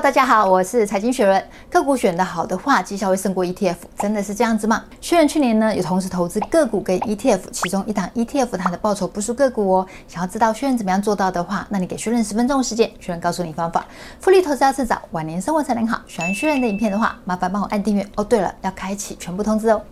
大家好，我是财经学人。个股选得好的话，绩效会胜过 ETF，真的是这样子吗？学人去年呢，有同时投资个股跟 ETF，其中一档 ETF 它的报酬不输个股哦。想要知道学人怎么样做到的话，那你给学人十分钟时间，学人告诉你方法。复利投资要趁早，晚年生活才能好。喜欢学人的影片的话，麻烦帮我按订阅哦。对了，要开启全部通知哦。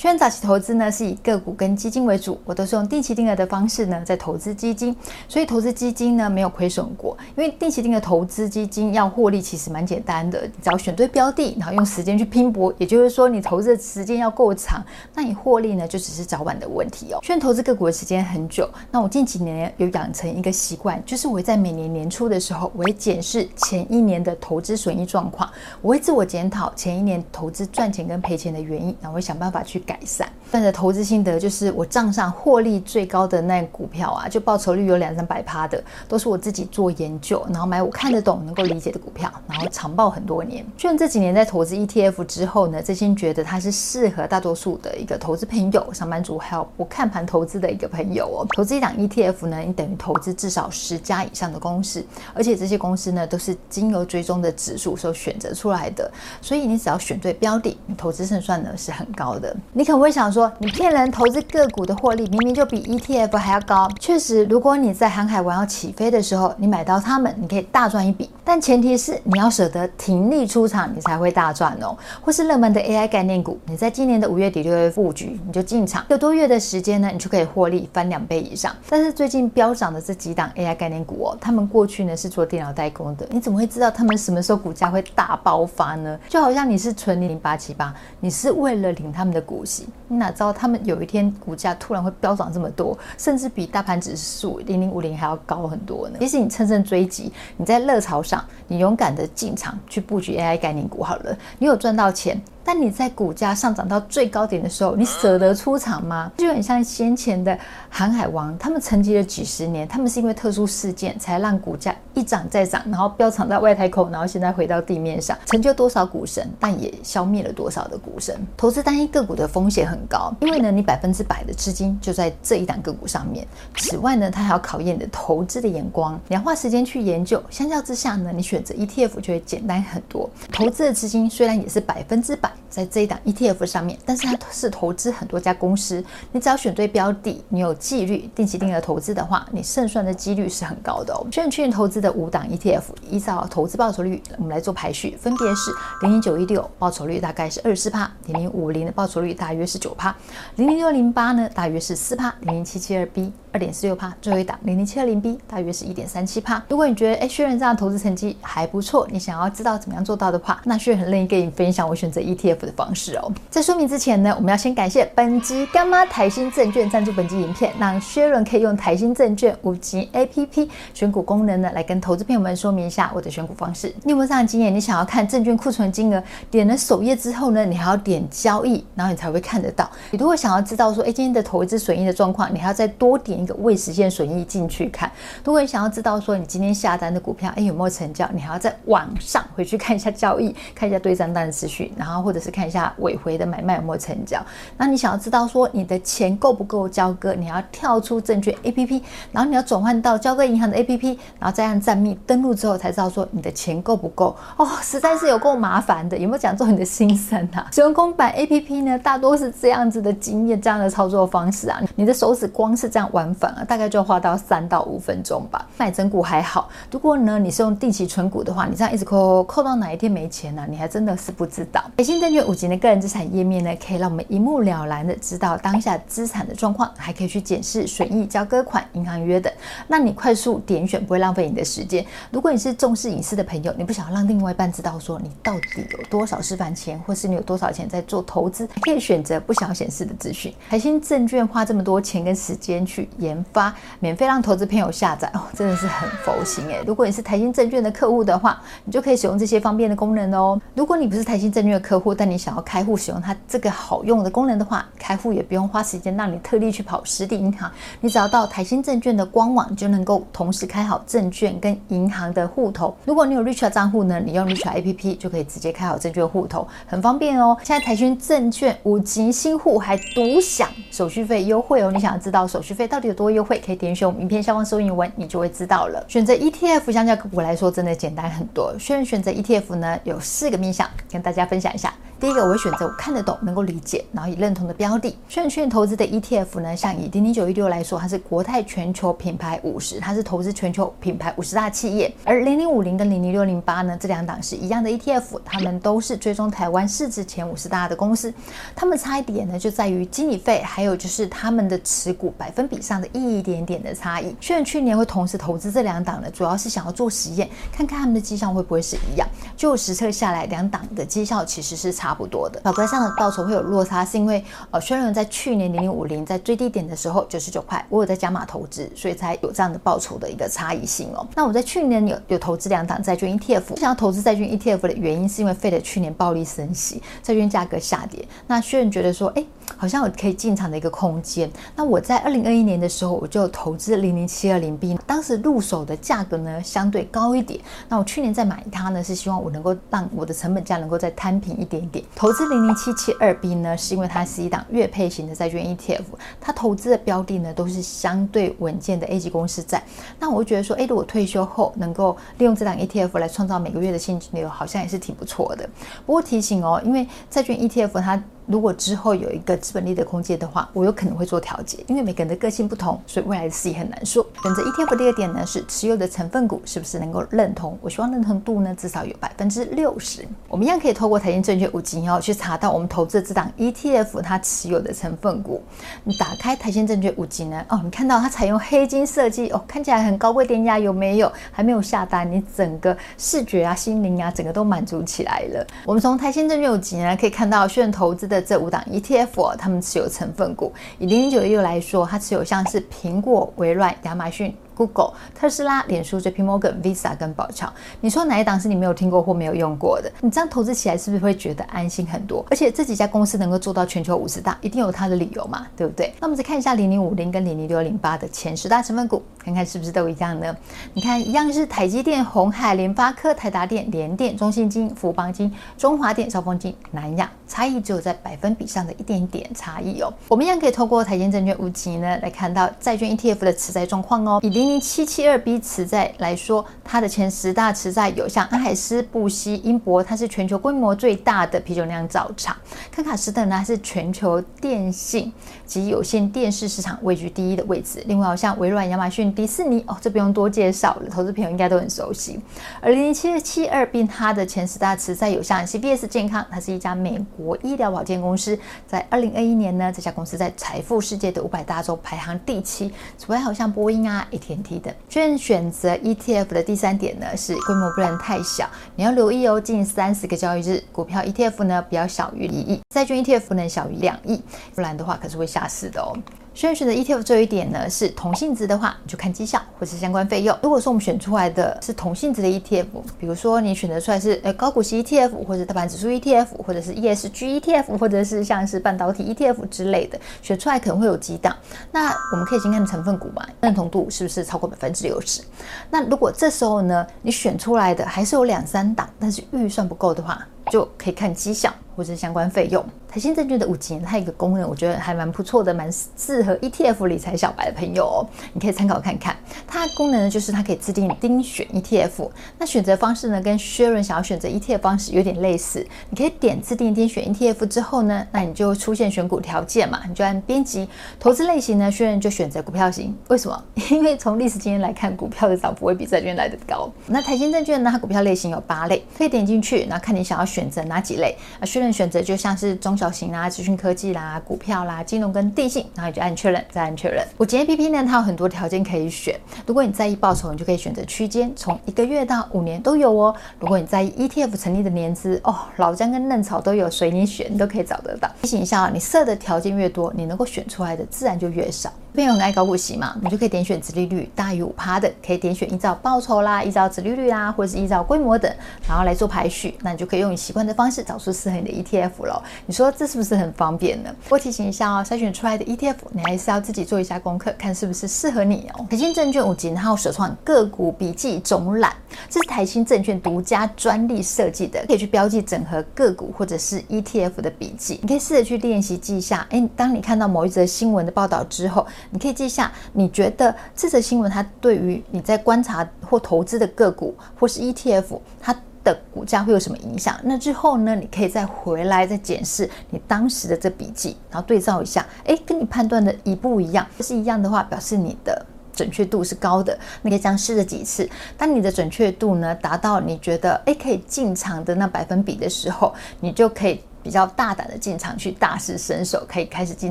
虽然早期投资呢，是以个股跟基金为主，我都是用定期定额的方式呢在投资基金，所以投资基金呢没有亏损过。因为定期定额投资基金要获利其实蛮简单的，只要选对标的，然后用时间去拼搏，也就是说你投资的时间要够长，那你获利呢就只是早晚的问题哦。虽然投资个股的时间很久，那我近几年有养成一个习惯，就是我会在每年年初的时候，我会检视前一年的投资损益状况，我会自我检讨前一年投资赚钱跟赔钱的原因，然后我会想办法去。改善，但是投资心得就是我账上获利最高的那股票啊，就报酬率有两三百趴的，都是我自己做研究，然后买我看得懂、能够理解的股票，然后长报很多年。虽然这几年在投资 ETF 之后呢，真心觉得它是适合大多数的一个投资朋友、上班族还有不看盘投资的一个朋友哦。投资一档 ETF 呢，你等于投资至少十家以上的公司，而且这些公司呢都是经由追踪的指数所选择出来的，所以你只要选对标的，你投资胜算呢是很高的。你可能会想说，你骗人！投资个股的获利明明就比 ETF 还要高。确实，如果你在航海王要起飞的时候，你买到它们，你可以大赚一笔。但前提是你要舍得停利出场，你才会大赚哦。或是热门的 AI 概念股，你在今年的五月底六月布局，你就进场，一个多月的时间呢，你就可以获利翻两倍以上。但是最近飙涨的这几档 AI 概念股哦，他们过去呢是做电脑代工的，你怎么会知道他们什么时候股价会大爆发呢？就好像你是存零零八七八，你是为了领他们的股你哪知道他们有一天股价突然会飙涨这么多，甚至比大盘指数零零五零还要高很多呢？也许你趁胜追击，你在热潮上，你勇敢的进场去布局 AI 概念股好了，你有赚到钱。但你在股价上涨到最高点的时候，你舍得出场吗？就很像先前的航海王，他们沉寂了几十年，他们是因为特殊事件才让股价一涨再涨，然后飙涨在外太空，然后现在回到地面上，成就多少股神，但也消灭了多少的股神。投资单一个股的风险很高，因为呢，你百分之百的资金就在这一档个股上面。此外呢，它还要考验你的投资的眼光，你要花时间去研究。相较之下呢，你选择 ETF 就会简单很多。投资的资金虽然也是百分之百。在这一档 ETF 上面，但是它是投资很多家公司，你只要选对标的，你有纪律、定期定额投资的话，你胜算的几率是很高的哦。学人去年投资的五档 ETF，依照投资报酬率，我们来做排序，分别是零零九一六报酬率大概是二十四趴，零零五零的报酬率大约是九趴，零零六零八呢大约是四趴，零零七七二 B 二点四六趴，最后一档零零七二零 B 大约是一点三七趴。如果你觉得哎学人这样投资成绩还不错，你想要知道怎么样做到的话，那学人很乐意跟你分享我选择 ETF。的方式哦，在说明之前呢，我们要先感谢本集干妈台新证券赞助本集影片，让学人可以用台新证券五级 APP 选股功能呢，来跟投资朋友们说明一下我的选股方式。你有没有这样的经验？你想要看证券库存金额，点了首页之后呢，你还要点交易，然后你才会看得到。你如果想要知道说，哎，今天的投资损益的状况，你还要再多点一个未实现损益进去看。如果你想要知道说，你今天下单的股票，哎，有没有成交，你还要再往上回去看一下交易，看一下对账单的持续，然后或者是。看一下尾回的买卖有没有成交。那你想要知道说你的钱够不够交割，你要跳出证券 APP，然后你要转换到交割银行的 APP，然后再按账密登录之后才知道说你的钱够不够。哦，实在是有够麻烦的。有没有讲中你的心声啊？使用公版 APP 呢，大多是这样子的经验，这样的操作方式啊，你的手指光是这样玩往返啊，大概就要花到三到五分钟吧。买整股还好，如果呢你是用定期存股的话，你这样一直扣扣到哪一天没钱呢、啊？你还真的是不知道。台新证券。五级的个人资产页面呢，可以让我们一目了然的知道当下资产的状况，还可以去检视损益、交割款、银行约等，让你快速点选，不会浪费你的时间。如果你是重视隐私的朋友，你不想让另外一半知道说你到底有多少私房钱，或是你有多少钱在做投资，可以选择不想显示的资讯。海信证券花这么多钱跟时间去研发，免费让投资朋友下载哦，真的是很佛心诶。如果你是台新证券的客户的话，你就可以使用这些方便的功能哦。如果你不是台新证券的客户，但你想要开户使用它这个好用的功能的话，开户也不用花时间让你特地去跑实体银行，你只要到台新证券的官网就能够同时开好证券跟银行的户头。如果你有 Richard 账户呢，你用 Richard APP 就可以直接开好证券户头，很方便哦。现在台新证券五级新户还独享手续费优惠哦，你想要知道手续费到底有多优惠，可以点选我们影片下方说明文，你就会知道了。选择 ETF 相较个股来说，真的简单很多。虽然选择 ETF 呢，有四个面向，跟大家分享一下。第一个，我会选择我看得懂、能够理解，然后也认同的标的。虽然选投资的 ETF 呢，像以零零九一六来说，它是国泰全球品牌五十，它是投资全球品牌五十大企业。而零零五零跟零零六零八呢，这两档是一样的 ETF，它们都是追踪台湾市值前五十大的公司。它们差一点呢，就在于经理费，还有就是他们的持股百分比上的一点点的差异。虽然去年会同时投资这两档呢，主要是想要做实验，看看他们的绩效会不会是一样。就实测下来，两档的绩效其实是差差不多的。表格上的报酬会有落差，是因为呃，轩仁在去年零零五零在最低点的时候九十九块，我有在加码投资，所以才有这样的报酬的一个差异性哦。那我在去年有有投资两档债券 ETF，想要投资债券 ETF 的原因是因为费的去年暴力升息，债券价格下跌。那轩仁觉得说，哎。好像我可以进场的一个空间。那我在二零二一年的时候，我就投资零零七二零 B，当时入手的价格呢相对高一点。那我去年再买它呢，是希望我能够让我的成本价能够再摊平一点点。投资零零七七二 B 呢，是因为它是一档月配型的债券 ETF，它投资的标的呢都是相对稳健的 A 级公司债。那我觉得说，哎，如果退休后能够利用这档 ETF 来创造每个月的现金流，好像也是挺不错的。不过提醒哦，因为债券 ETF 它如果之后有一个资本利的空间的话，我有可能会做调节，因为每个人的个性不同，所以未来的事也很难说。选择 ETF 第二点呢，是持有的成分股是不是能够认同？我希望认同度呢至少有百分之六十。我们一样可以透过台新证券五金哦去查到我们投资的这档 ETF 它持有的成分股。你打开台新证券五级呢，哦，你看到它采用黑金设计哦，看起来很高贵典雅，有没有？还没有下单，你整个视觉啊、心灵啊，整个都满足起来了。我们从台新证券五级呢可以看到，选投资的。这五档 ETF，他们持有成分股，以零零九六来说，它持有像是苹果、微软、亚马逊。Google、特斯拉、脸书、JP Morgan、Visa 跟宝侨，你说哪一档是你没有听过或没有用过的？你这样投资起来是不是会觉得安心很多？而且这几家公司能够做到全球五十大，一定有它的理由嘛，对不对？那我们再看一下零零五零跟零零六零八的前十大成分股，看看是不是都一样呢？你看，一样是台积电、鸿海、联发科、台达电、联电、中信金、富邦金、中华电、兆丰金、南亚，差异只有在百分比上的一点点差异哦。我们一样可以透过台积证券五级呢来看到债券 ETF 的持债状况哦，以零。零七七二 B 持债来说，它的前十大持债有像安海思、布希、英博，它是全球规模最大的啤酒酿造厂；康卡斯特呢，是全球电信及有线电视市场位居第一的位置。另外，像微软、亚马逊、迪士尼，哦，这不用多介绍了，投资朋友应该都很熟悉。而零零七七二 B 它的前十大持债有像 CVS 健康，它是一家美国医疗保健公司，在二零二一年呢，这家公司在财富世界的五百大洲排行第七。此外，好像波音啊、AT&T。等。券选择 ETF 的第三点呢，是规模不能太小，你要留意哦，近三十个交易日，股票 ETF 呢不要小于一亿，债券 ETF 能小于两亿，不然的话可是会下市的哦。所以选择 ETF 这一点呢，是同性质的话，就看绩效或是相关费用。如果说我们选出来的是同性质的 ETF，比如说你选择出来是呃高股息 ETF，或者大盘指数 ETF，或者是 ESG ETF，或者是像是半导体 ETF 之类的，选出来可能会有几档。那我们可以先看成分股嘛，认同度是不是超过百分之六十？那如果这时候呢，你选出来的还是有两三档，但是预算不够的话，就可以看绩效或者是相关费用。台新证券的五级，它有一个功能，我觉得还蛮不错的，蛮适合 ETF 理财小白的朋友哦。你可以参考看看。它的功能呢，就是它可以自定钉选 ETF。那选择方式呢，跟薛润想要选择 ETF 方式有点类似。你可以点自定钉选 ETF 之后呢，那你就出现选股条件嘛，你就按编辑投资类型呢，薛润就选择股票型。为什么？因为从历史经验来看，股票的涨幅会比债券来得高。那台新证券呢，它股票类型有八类，可以点进去，然后看你想要选择哪几类。啊，薛润选择就像是中。小型啦、资讯科技啦、股票啦、金融跟电信，然后你就按确认，再按确认。我今天 APP 呢，它有很多条件可以选。如果你在意报酬，你就可以选择区间，从一个月到五年都有哦。如果你在意 ETF 成立的年资，哦，老姜跟嫩草都有，随你选，你都可以找得到。提醒一下，你设的条件越多，你能够选出来的自然就越少。朋友很爱高股息嘛，你就可以点选殖利率大于五趴的，可以点选依照报酬啦、依照殖利率啦，或者是依照规模等，然后来做排序。那你就可以用你习惯的方式找出适合你的 ETF 了。你说这是不是很方便呢？我提醒一下哦，筛选出来的 ETF，你还是要自己做一下功课，看是不是适合你哦。台新证券五级，然后首创个股笔记总览，这是台新证券独家专利设计的，可以去标记整合个股或者是 ETF 的笔记。你可以试着去练习记一下。哎，当你看到某一则新闻的报道之后，你可以记下，你觉得这则新闻它对于你在观察或投资的个股或是 ETF，它的股价会有什么影响？那之后呢，你可以再回来再检视你当时的这笔记，然后对照一下，诶，跟你判断的一不一样？是一样的话，表示你的准确度是高的。你可以这样试着几次，当你的准确度呢达到你觉得诶可以进场的那百分比的时候，你就可以。比较大胆的进场去大施身手，可以开始进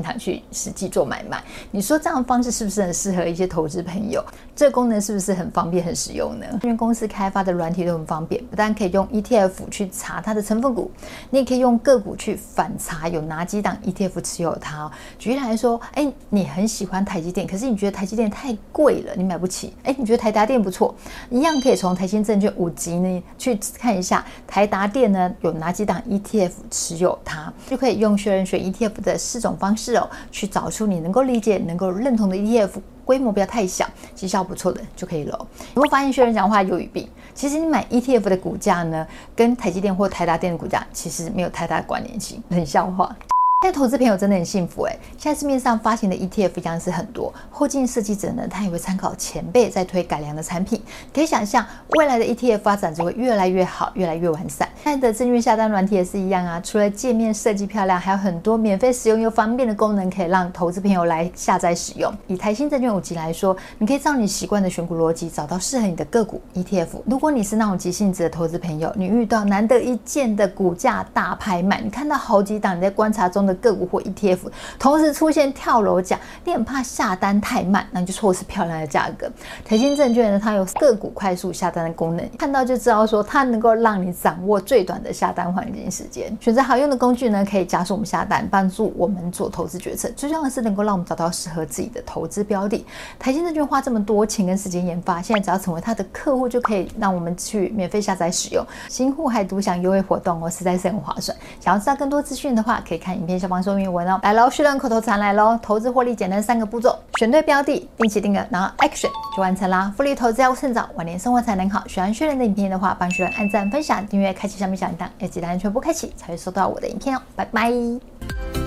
场去实际做买卖。你说这样的方式是不是很适合一些投资朋友？这个功能是不是很方便、很实用呢？因为公司开发的软体都很方便，不但可以用 ETF 去查它的成分股，你也可以用个股去反查有哪几档 ETF 持有它。举例来说，哎，你很喜欢台积电，可是你觉得台积电太贵了，你买不起。哎，你觉得台达电不错，一样可以从台新证券五级呢去看一下台达电呢有哪几档 ETF 持有。它就可以用学人学 ETF 的四种方式哦，去找出你能够理解、能够认同的 ETF，规模不要太小，绩效不错的就可以了。有没有发现学人讲话有语病？其实你买 ETF 的股价呢，跟台积电或台达电的股价其实没有太大的关联性，冷笑话。现在投资朋友真的很幸福哎！现在市面上发行的 ETF 一样是很多，后进设计者呢，他也会参考前辈在推改良的产品。可以想象，未来的 ETF 发展只会越来越好，越来越完善。在的证券下单软体也是一样啊，除了界面设计漂亮，还有很多免费使用又方便的功能，可以让投资朋友来下载使用。以台新证券五级来说，你可以照你习惯的选股逻辑，找到适合你的个股 ETF。如果你是那种急性子的投资朋友，你遇到难得一见的股价大拍卖，你看到好几档你在观察中的个股或 ETF 同时出现跳楼价，你很怕下单太慢，那你就错失漂亮的价格。台新证券呢，它有个股快速下单的功能，看到就知道说它能够让你掌握最最短的下单黄金时间。选择好用的工具呢，可以加速我们下单，帮助我们做投资决策。最重要的是能够让我们找到适合自己的投资标的。台新证券花这么多钱跟时间研发，现在只要成为它的客户，就可以让我们去免费下载使用。新户还独享优惠活动哦，实在是很划算。想要知道更多资讯的话，可以看影片下方说明文哦。来喽，学人口头禅来喽，投资获利简单三个步骤：选对标的，定期定额，然后 action 就完成啦。复利投资要趁早，晚年生活才能好。喜欢学人的影片的话，帮学人按赞、分享、订阅、开启上面小铃铛，要记得按全部开启，才会收到我的影片哦。拜拜。